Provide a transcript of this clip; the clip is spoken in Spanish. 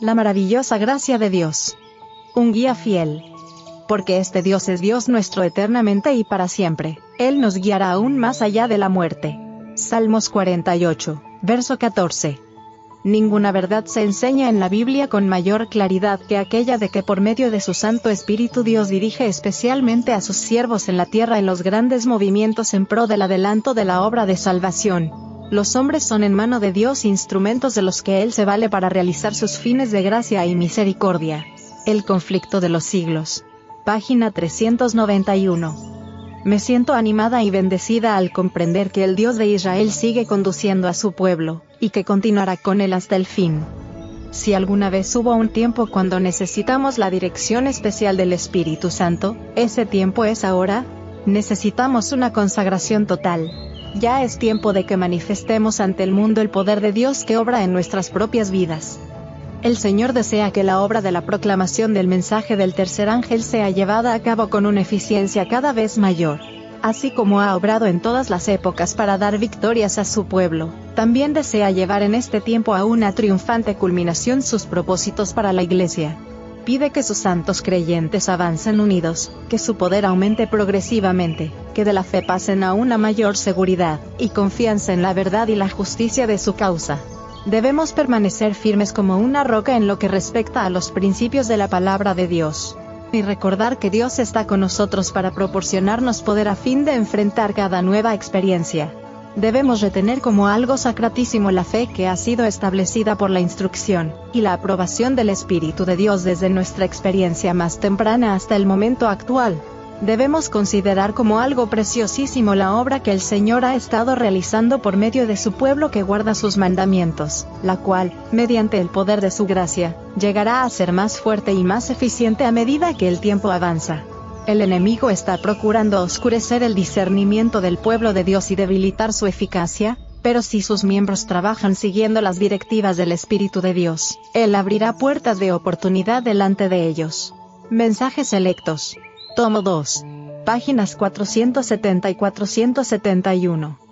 La maravillosa gracia de Dios. Un guía fiel. Porque este Dios es Dios nuestro eternamente y para siempre. Él nos guiará aún más allá de la muerte. Salmos 48, verso 14. Ninguna verdad se enseña en la Biblia con mayor claridad que aquella de que por medio de su Santo Espíritu Dios dirige especialmente a sus siervos en la tierra en los grandes movimientos en pro del adelanto de la obra de salvación. Los hombres son en mano de Dios instrumentos de los que Él se vale para realizar sus fines de gracia y misericordia. El conflicto de los siglos. Página 391. Me siento animada y bendecida al comprender que el Dios de Israel sigue conduciendo a su pueblo, y que continuará con él hasta el fin. Si alguna vez hubo un tiempo cuando necesitamos la dirección especial del Espíritu Santo, ese tiempo es ahora. Necesitamos una consagración total. Ya es tiempo de que manifestemos ante el mundo el poder de Dios que obra en nuestras propias vidas. El Señor desea que la obra de la proclamación del mensaje del tercer ángel sea llevada a cabo con una eficiencia cada vez mayor. Así como ha obrado en todas las épocas para dar victorias a su pueblo, también desea llevar en este tiempo a una triunfante culminación sus propósitos para la Iglesia. Pide que sus santos creyentes avancen unidos, que su poder aumente progresivamente, que de la fe pasen a una mayor seguridad y confianza en la verdad y la justicia de su causa. Debemos permanecer firmes como una roca en lo que respecta a los principios de la palabra de Dios. Y recordar que Dios está con nosotros para proporcionarnos poder a fin de enfrentar cada nueva experiencia. Debemos retener como algo sacratísimo la fe que ha sido establecida por la instrucción, y la aprobación del Espíritu de Dios desde nuestra experiencia más temprana hasta el momento actual debemos considerar como algo preciosísimo la obra que el Señor ha estado realizando por medio de su pueblo que guarda sus mandamientos, la cual, mediante el poder de su gracia, llegará a ser más fuerte y más eficiente a medida que el tiempo avanza. El enemigo está procurando oscurecer el discernimiento del pueblo de Dios y debilitar su eficacia, pero si sus miembros trabajan siguiendo las directivas del Espíritu de Dios, Él abrirá puertas de oportunidad delante de ellos. Mensajes selectos. Tomo 2. Páginas 470 y 471.